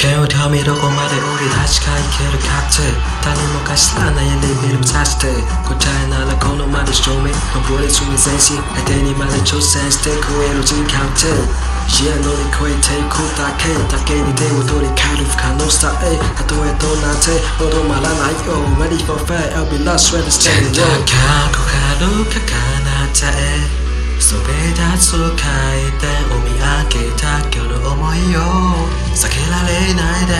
髪どこまで降り立ちかいけるかって誰もが知らないレベル目指して答えならこのまで証明登り詰め前進相手にまで挑戦して食える人カウント視野乗り越えていくだけだけに手を取り帰る不可能さへたとえどうなっても止まらないよ Ready for fire. I'll be lost when it's じゃかこかるかかなたえそべ立を見上げた今日の思いを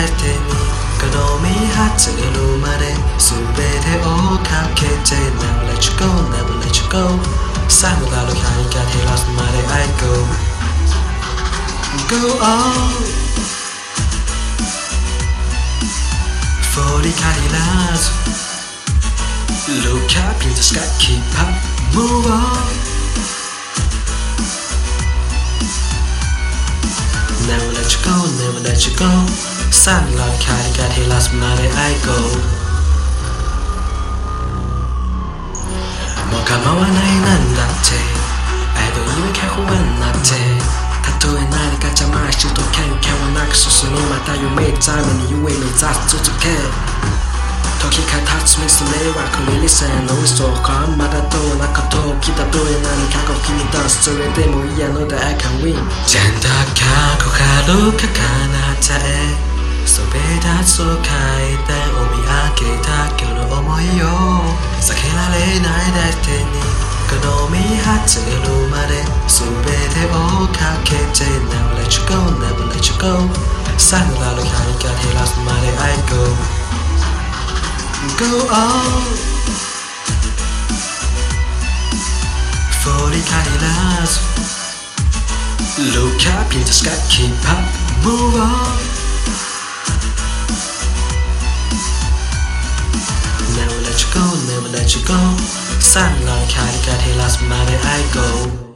れないだってにこの身発るまで全てをかけて Never let you go, never let you go さあ無駄の光が照らすまで I go Go on For the Cadillacs Look up in the sky, keep up, move on Never let you go, never let you go さあラキャリが照らすまで I go もう構わないなんだって愛と夢か不安なってたとえ何か邪魔しとけんけんはなく進みまた夢ために夢目指す続け時が経つミス迷惑に理性の嘘かまだどうなことをきたとえ何かが君出すそれでも嫌ので I can win じゃんだかこかるかかなたえそべ立つ回転を見上げた今日の思いを避けられないだってにこの身発るまで全てをかけて Never let you go, never let you go さあらの光が照らすまで I go Go on For the Cadillacs Look up in the sky, keep up, move on let you go, never let you go さあ、ラの光が照らすまで I go